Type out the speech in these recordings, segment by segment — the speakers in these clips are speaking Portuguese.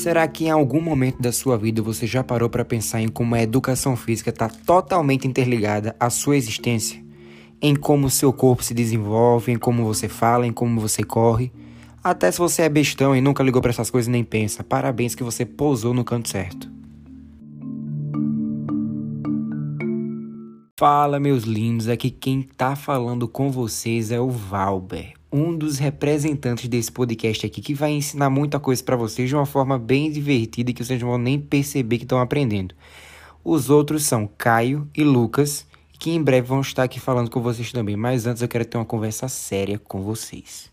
Será que em algum momento da sua vida você já parou para pensar em como a educação física está totalmente interligada à sua existência? Em como o seu corpo se desenvolve, em como você fala, em como você corre? Até se você é bestão e nunca ligou para essas coisas nem pensa, parabéns que você pousou no canto certo. Fala, meus lindos, aqui quem tá falando com vocês é o Valber, um dos representantes desse podcast aqui que vai ensinar muita coisa para vocês de uma forma bem divertida que vocês não vão nem perceber que estão aprendendo. Os outros são Caio e Lucas, que em breve vão estar aqui falando com vocês também, mas antes eu quero ter uma conversa séria com vocês.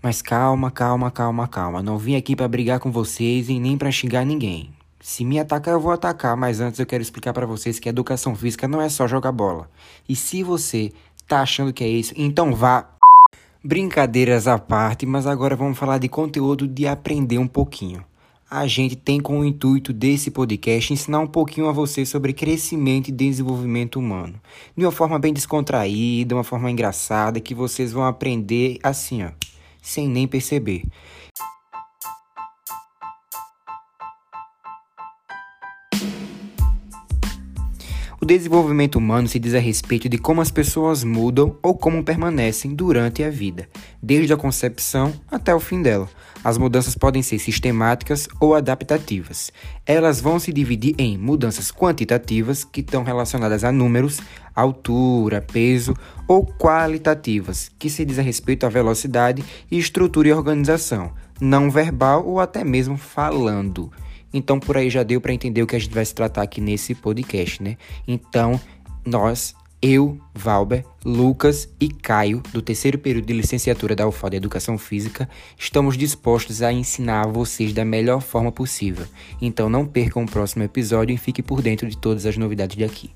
Mas calma, calma, calma, calma. Não vim aqui para brigar com vocês e nem para xingar ninguém. Se me atacar, eu vou atacar, mas antes eu quero explicar para vocês que educação física não é só jogar bola. E se você tá achando que é isso, então vá. Brincadeiras à parte, mas agora vamos falar de conteúdo de aprender um pouquinho. A gente tem como intuito desse podcast ensinar um pouquinho a vocês sobre crescimento e desenvolvimento humano. De uma forma bem descontraída, uma forma engraçada, que vocês vão aprender assim, ó, sem nem perceber. O desenvolvimento humano se diz a respeito de como as pessoas mudam ou como permanecem durante a vida, desde a concepção até o fim dela. As mudanças podem ser sistemáticas ou adaptativas. Elas vão se dividir em mudanças quantitativas, que estão relacionadas a números, altura, peso, ou qualitativas, que se diz a respeito à velocidade estrutura e organização, não verbal ou até mesmo falando. Então por aí já deu para entender o que a gente vai se tratar aqui nesse podcast, né? Então, nós, eu, Valber, Lucas e Caio, do terceiro período de licenciatura da UFAL de Educação Física, estamos dispostos a ensinar a vocês da melhor forma possível. Então não percam o próximo episódio e fique por dentro de todas as novidades de aqui.